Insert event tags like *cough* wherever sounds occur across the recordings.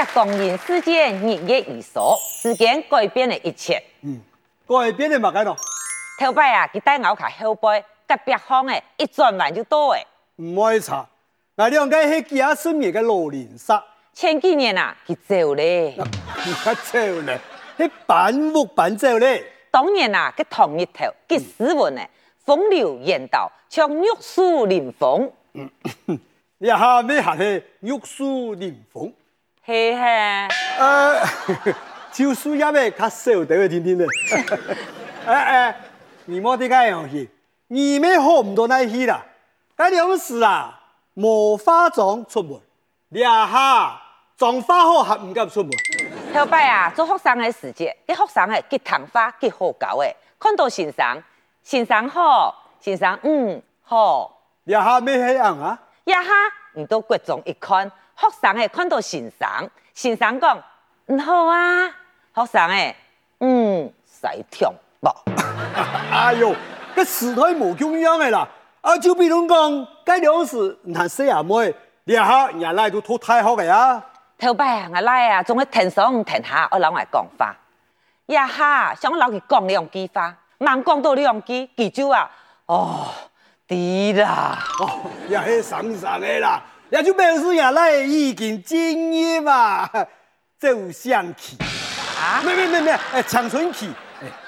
甲光阴世界日月如梭，时间改变了一切。嗯，改变了嘛该咯。头摆啊，佢带我卡后背，甲别方诶，一转弯就到诶。唔爱查，那两个系几十年嘅老练杀。前几年啊，佢走咧。而家走咧，系板屋板走咧。当年啊，佢同一头，佢斯文诶，风流言道，像玉树临风。嗯，*coughs* 你下面系系玉树临风。嘿嘿。呃，就是要咩较少啲嘅听听的。*laughs* 哎哎，你莫啲咁样去，你咪好唔到那去啦。嗰两事啊，无化妆出门，廿下妆化好还唔敢出门。后摆啊，做学生的时节，啲学生诶结糖花结好搞诶，看到先生，先生好，先生嗯好。廿下咩系样啊？廿下你到国中一看，学生诶看到先生，先生讲唔好啊，学生诶嗯使听。*laughs* 哎呦，个时代冇咁样的啦！啊，就比如讲，该两时难写阿妹，你下人来都拖太好嘅啊！头摆啊，我来啊，总系停上停下，我老外讲法。呀哈，想我老佢讲两句话，慢讲到两句，记住啊！哦，对啦，哦，也系上上嘅啦，也就表示人来已经专业嘛，走向去。啊？没没没没，诶，长春去。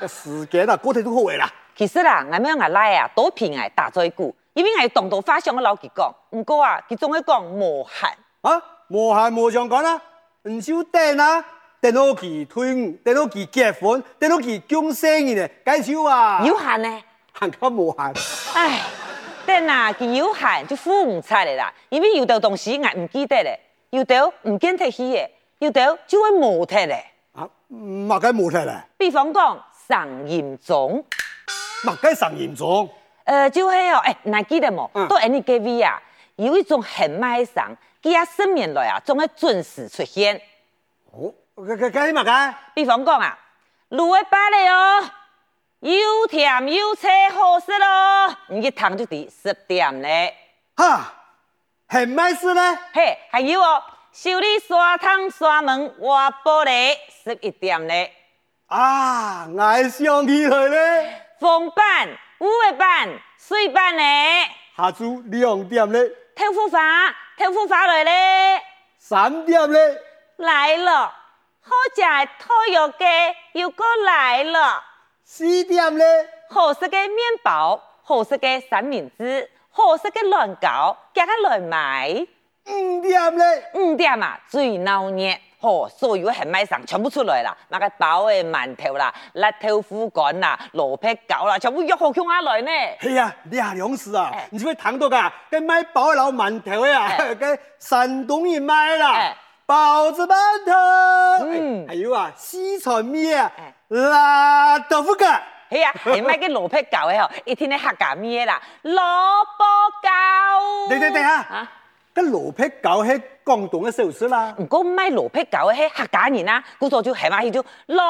诶，时间啊，过得都好诶啦。其实啦，我们我来啊，多平爱大嘴鼓，因为我动作发想我老佢讲，不过啊，佢总系讲无限。啊，无限无相干啊，唔少等啊，等到佢退伍，等到佢结婚，电脑机降生嘅呢，介绍啊。有限呢？限到无限。唉，等啊，佢有限就付唔出嚟啦，因为有啲东西我唔记得咧，有啲唔见得起嘅，有啲就会冇睇咧。啊，乜解冇睇咧？比方讲上严重，乜解上严重？呃，就系哦，诶，你记得冇？都喺你隔壁啊，有一种很卖相，佢啊十年来啊，总系准时出现。哦，咁咁咁乜解？比方讲啊，卤味巴嘞哦，又甜又脆，好食咯，你一汤就得十点嘞。哈，很卖事咧。嘿，还有哦。修理刷汤刷门挖玻璃十一点嘞，啊，爱上起来咧。风板、五位板、水板嘞，下昼两点嘞。豆腐花、豆腐花来嘞，三点嘞。来了，好食的拖油鸡又过来了。四点嘞。好食嘅面包，好食嘅三明治，好食嘅蛋糕，加个来买。五点嘞，五点啊，最闹热，吼，所有很卖上全部出来啦，那个包嘅馒头啦，辣豆腐干啦，萝卜糕啦，全部约好向下来呢。系啊，你下两时啊，你是不是听到噶？跟卖包的老馒头呀，*laughs* 跟山东人卖啦，包子馒头，嗯，还有啊，四川面啊，辣豆腐干，系啊，你买个萝卜糕的吼，*laughs* 一天的客家面啦，萝卜糕。等等等下。啊个萝卜糕系广东嘅寿司啦，唔过唔系萝卜糕系客家人啊，故作就系嘛，叫做萝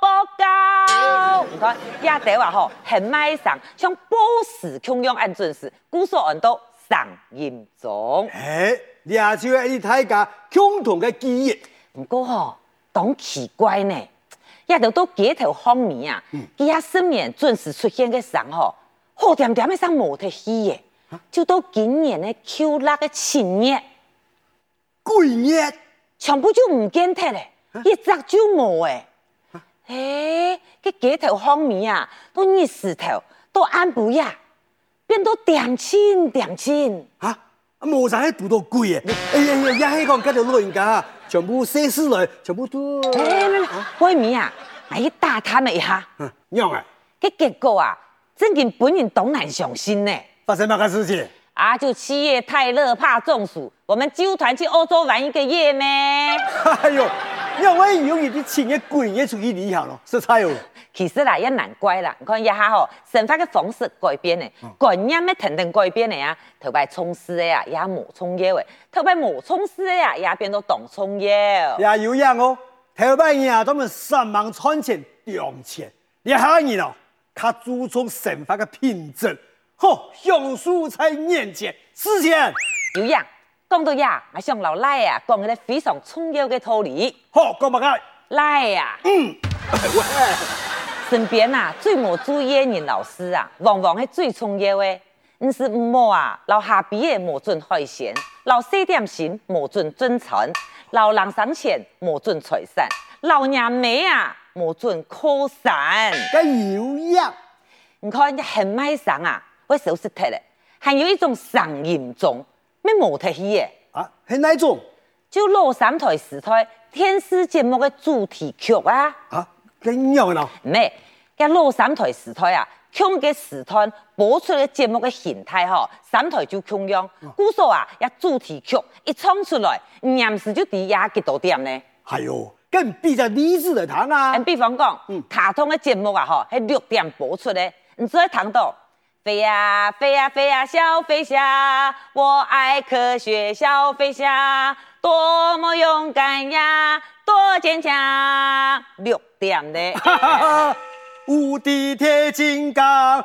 卜糕。唔该，亚德话吼，系卖相像波士同样按准时，故所按到上严重。诶，亚洲系大家共同嘅记忆。唔过吼，当奇怪呢，亚德都街头巷面啊，佢阿身面准时出现嘅相嗬，好点点嘅相冇得戏嘅。就到今年的秋辣的七月、鬼月，全部就唔见得咧，一只就冇诶。诶，个街头巷面啊，都热石头，都安不呀，变到点清点清。啊，冇啥喺度到鬼诶！哎呀呀，一系讲嗰条老人家，全部收拾来，全部都。诶，外面啊，来去打他们一下。嗯，娘啊？个结果啊，真经本人都难相信呢。发生乜个事情？啊，就七月太热怕中暑，我们纠团去欧洲玩一个月咩？哎呦，因为有你啲钱嘅贵嘢出去旅行咯，实在哦。其实啦，也难怪啦，你看一下吼，生活嘅方式改变咧，观念咩等等改变咧啊，头摆从事嘅呀，也冇创业嘅，头摆冇从事嘅呀，也变到当创业。也有样哦，头摆人他们上网赚钱赚钱，一下人哦，他注重生活嘅品质。吼，享受在眼前，事情有样，讲到呀，我想老赖呀，讲一个非常重要的道理。好，讲乜嘢？赖呀，嗯，身边啊最冇注意的人老师啊，往往系最重要的。唔是唔好啊，老下边嘅冇准海鲜，老四点心冇准进城，老人生前冇准财产，老娘妹啊冇准靠山。该有呀，你看很卖上啊，会收拾脱了，还有一种上严重，咩冇特戏诶啊，系哪种？就老三台四台电视节目的主题曲啊。啊，咁样咯？唔系，嘅老三台四台啊。腔嘅时段播出嘅节目嘅形态吼，三台就共样。故说啊，一主题曲一唱出来，伢子就抵押几多点呢？哎哟，更比较励志的谈啊。比方讲，嗯，卡通的节目啊，吼，系六点播出的，你只会听到飞呀飞呀飞呀小飞侠，我爱科学小飞侠，多么勇敢呀，多坚强，六点的。无敌铁金刚，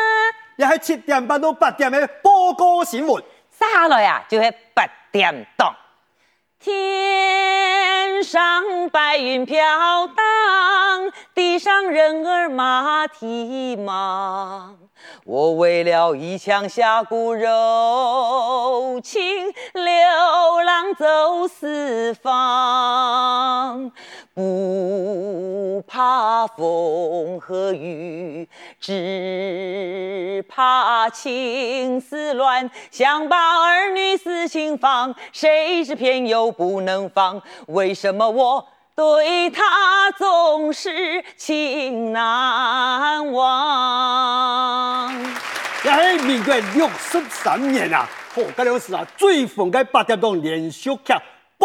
也系七点半到八点的报告新闻。下来啊，就系八点档。天上白云飘荡，地上人儿马蹄忙。我为了一腔侠骨柔情，流浪走四方，不怕风和雨，只怕情丝乱，想把儿女私情放，谁知偏又不能放，为什么我？对他总是情难忘。也是民国六十三年啊，好，嗰两时啊，最红嘅八点钟连续剧《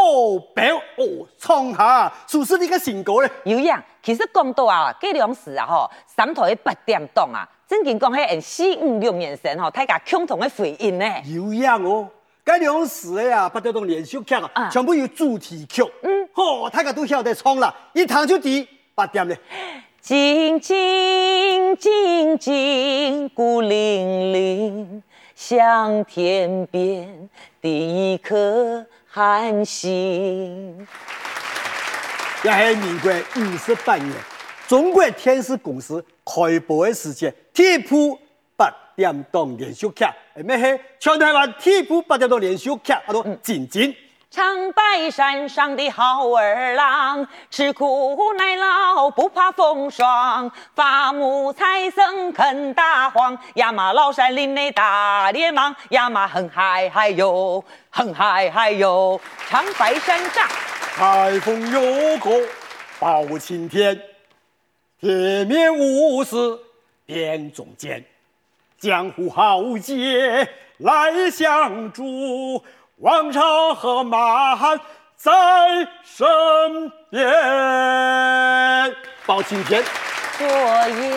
保镖》哦，创下属实你个成果咧。有样，其实讲到啊，嗰两时啊，吼，三台嘅八点档啊，正经讲系四五六年前吼，大家共同的回应呢。有样哦。该两时的啊，八点档连续剧啊，全部有主题曲。嗯，好，大家都晓得唱啦，一唱就第八点咧。静静静静，孤零零，像天边的一颗寒心。也是民国五十八年，中国电视公司开播的时间，第一部八点档连续剧。咩系全台湾第一部八点档连续剧，阿都静静。长白山上的好儿郎，吃苦耐劳不怕风霜，伐木采生肯打黄，亚马老山林内打猎忙，亚马哼嗨嗨哟，哼嗨嗨哟，长白山上，台风有过包青天，铁面无私辨忠奸。江湖豪杰来相助，王朝和马汉在身边。包青天，昨夜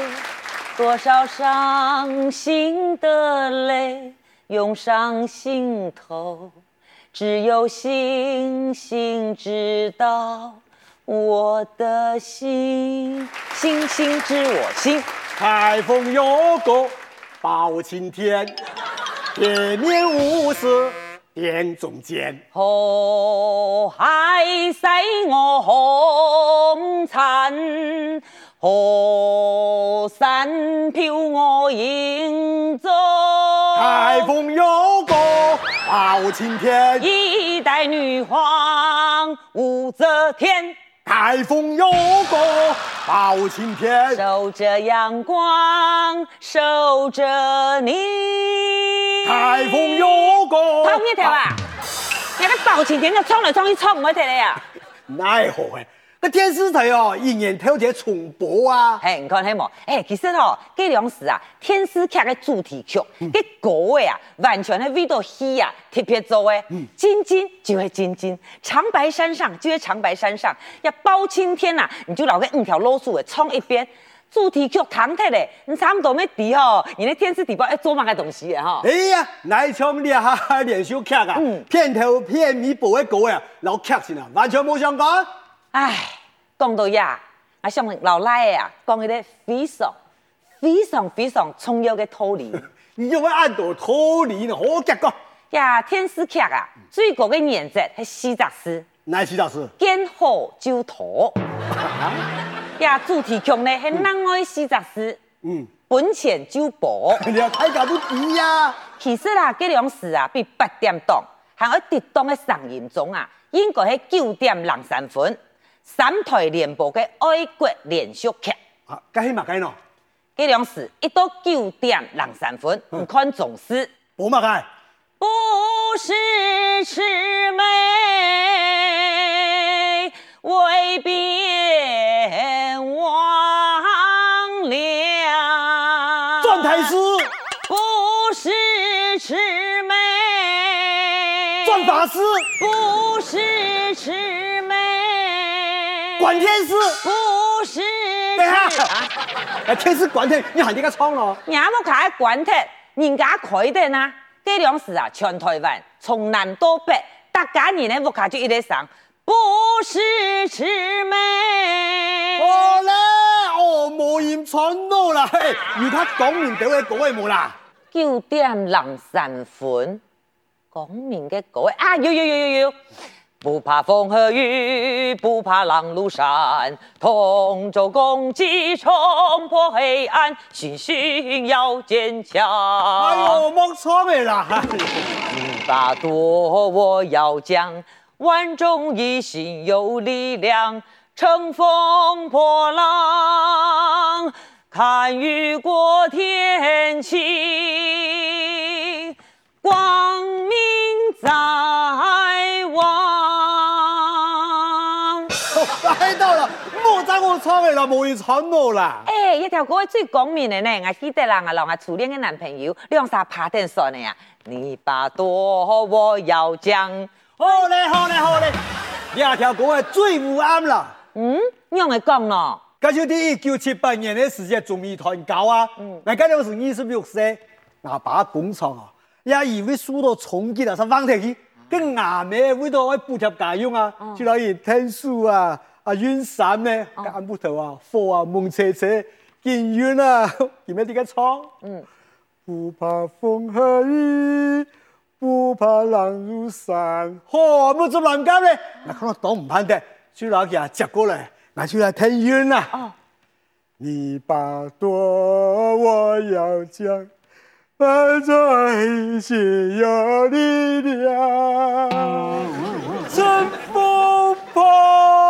多少伤心的泪涌上心头，只有星星知道我的心，星星知我心。台风有过。包青天，铁面无私辨忠奸。河海使我红尘，河山飘我影踪。台风有过包青天，一代女皇武则天。台风有过包青天，守着阳光，守着你。台风有过，跑咩条啊？你个包青天就冲来冲去冲唔开嚟啊？奈何诶，个电视台哦，仍然偷着重播啊！嘿，你看嘿冇？哎，其实哦，这两时啊，电视剧的主题曲，这歌诶啊，完全系为到戏啊特别做诶。晶晶就系金金，长白山上就系长白山上，要包青天呐，你就老个五条老鼠诶，冲一边。主题曲唐特嘞，你差不多没底哦，你那电视底部要做嘛个东西哈？哎呀，来唱你哈哈连续剧啊，嗯、片头片尾播的歌啊，老剧情啊，完全冇相干。唉，讲到呀，我想老赖呀，讲一个非常非常非常重要的 *laughs* 道理。你又会按到道理呢？好结果。呀，电视剧啊，最高的原则系四十四。哪四十四？见好就投。呀，主题曲呢系难爱四十四。嗯。本钱就薄。*laughs* 你啊，太搞不低呀。其实啦，这两时啊，比八点档还要跌档的上映中啊，应该系九点零三分。三台联播的爱国连续剧。啊，该起嘛该喏。这两时一到九点零三分，唔看总是。不嘛该。不是魑魅哎，天师管天，你喊人家唱咯。你还不开管天，人家开的呢？这两时啊，全台湾从南到北，大家你呢，我卡就一直上，不是魑魅。好嘞，哦，无言传到啦，嘿，如他讲明到嘅嗰位冇啦。九点零三分，讲明嘅嗰位啊，有有有有有。不怕风和雨，不怕浪如山，同舟共济冲破黑暗，信心要坚强。哎呦，冇错没啦！*laughs* 你把舵我要讲，万众一心有力量，乘风破浪，看雨过天晴，光明在我唱的啦，无人唱我啦。哎，一条歌最光明的呢，我记得啦，我让我初恋的男朋友两三拍电说的呀。你把多我要将。好嘞，好嘞，好嘞。两条歌最有暗啦。嗯，你用来讲咯。这就第一九七八年的时间中医团购啊。嗯。那嗰阵时二十六岁，那把工厂啊，也以为输到重庆啊，上放铁去，跟阿妹为到我补贴家用啊，就来以天书啊。啊，云山呢？干木头啊，火啊，蒙车车，见云啊，*laughs* 有咩啲个唱？嗯，不怕风和雨，不怕浪如山。嚯，冇做难搞咧，那可能当唔判的，就拿佢啊接过来，那就来听云啦。哦，你把舵我要将，万众一心有力量，乘风破。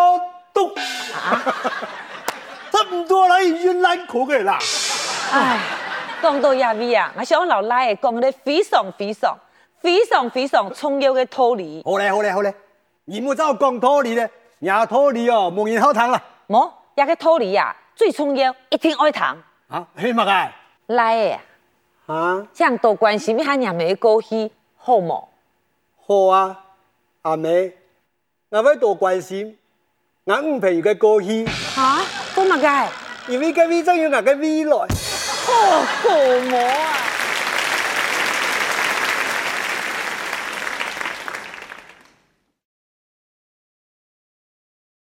*laughs* 差唔多啦，已经烂口嘅啦。哎，讲到亚威啊，我想老赖讲得非常非常非常非常重要的道理。好嘞，好嘞，好嘞，你冇再讲道理咧，伢道理哦，冇人好听啦。冇，一个道理啊，最重要一定爱听。啊，系乜嘅？赖啊，啊，想多关心一下伢妹过去，好冇？好啊，阿妹，我会多关心。我唔朋友嘅过去，吓，做乜嘅？因为佢未曾有我嘅未来。好好么？